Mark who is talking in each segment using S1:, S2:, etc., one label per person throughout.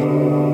S1: Amen.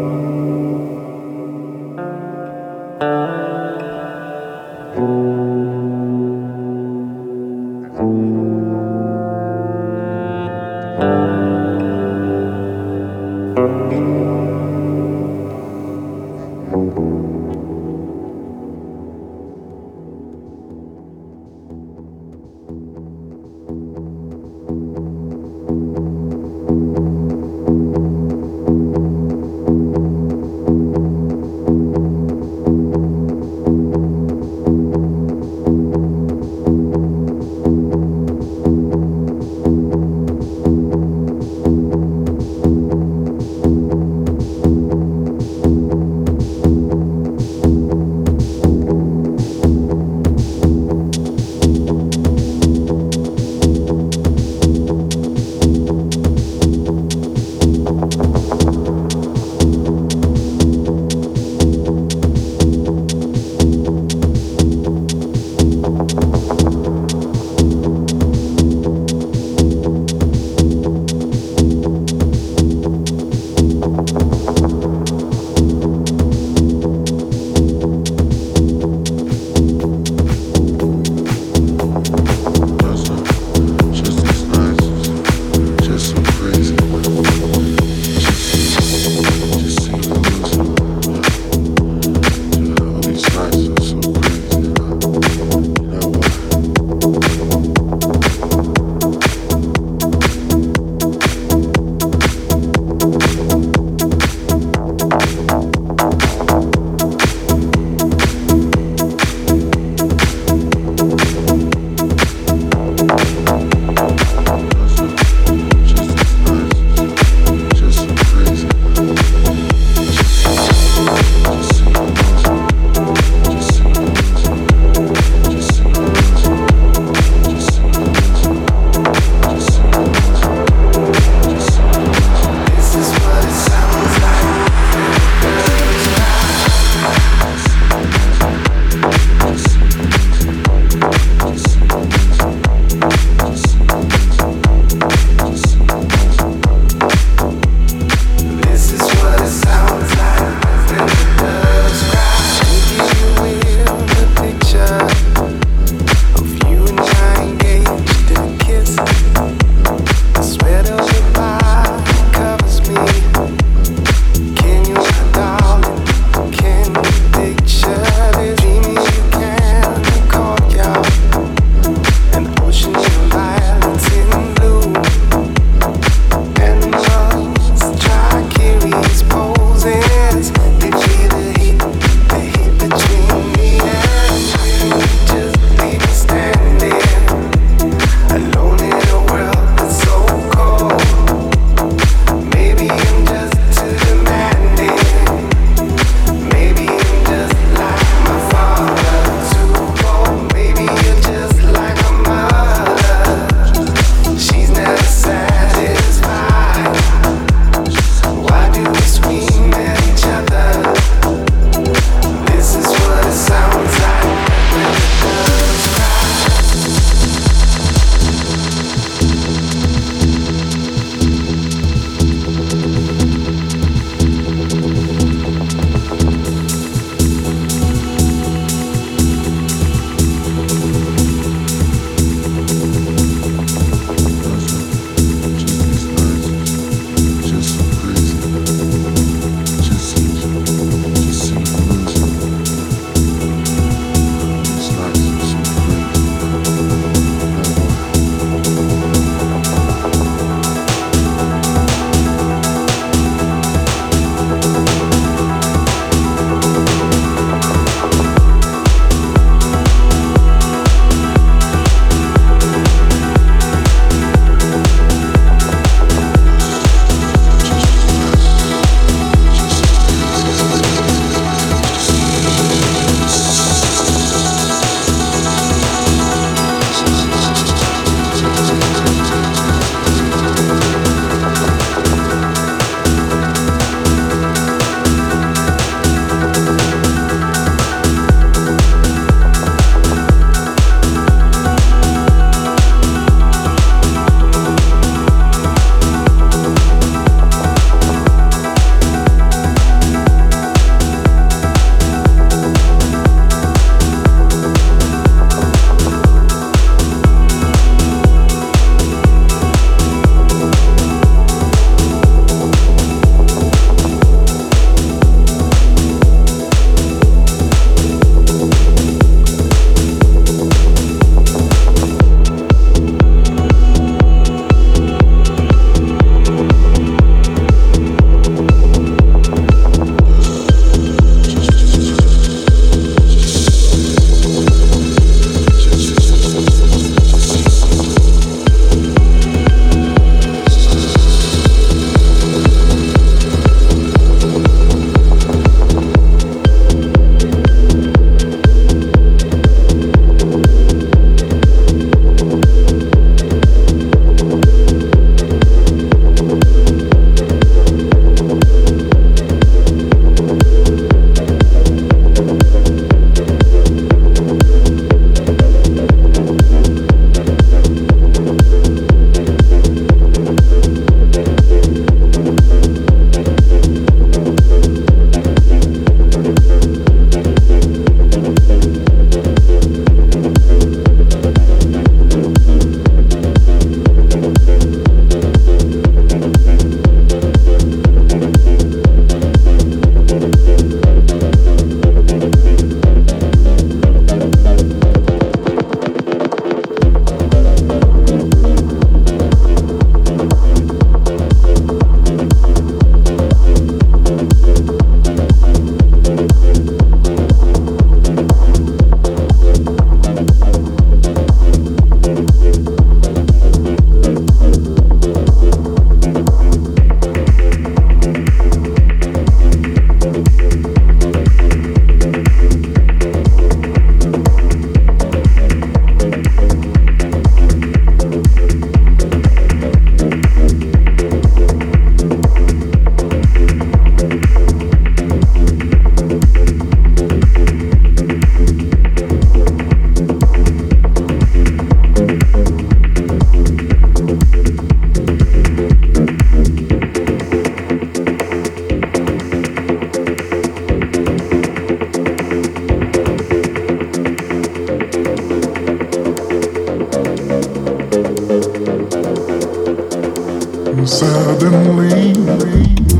S1: suddenly.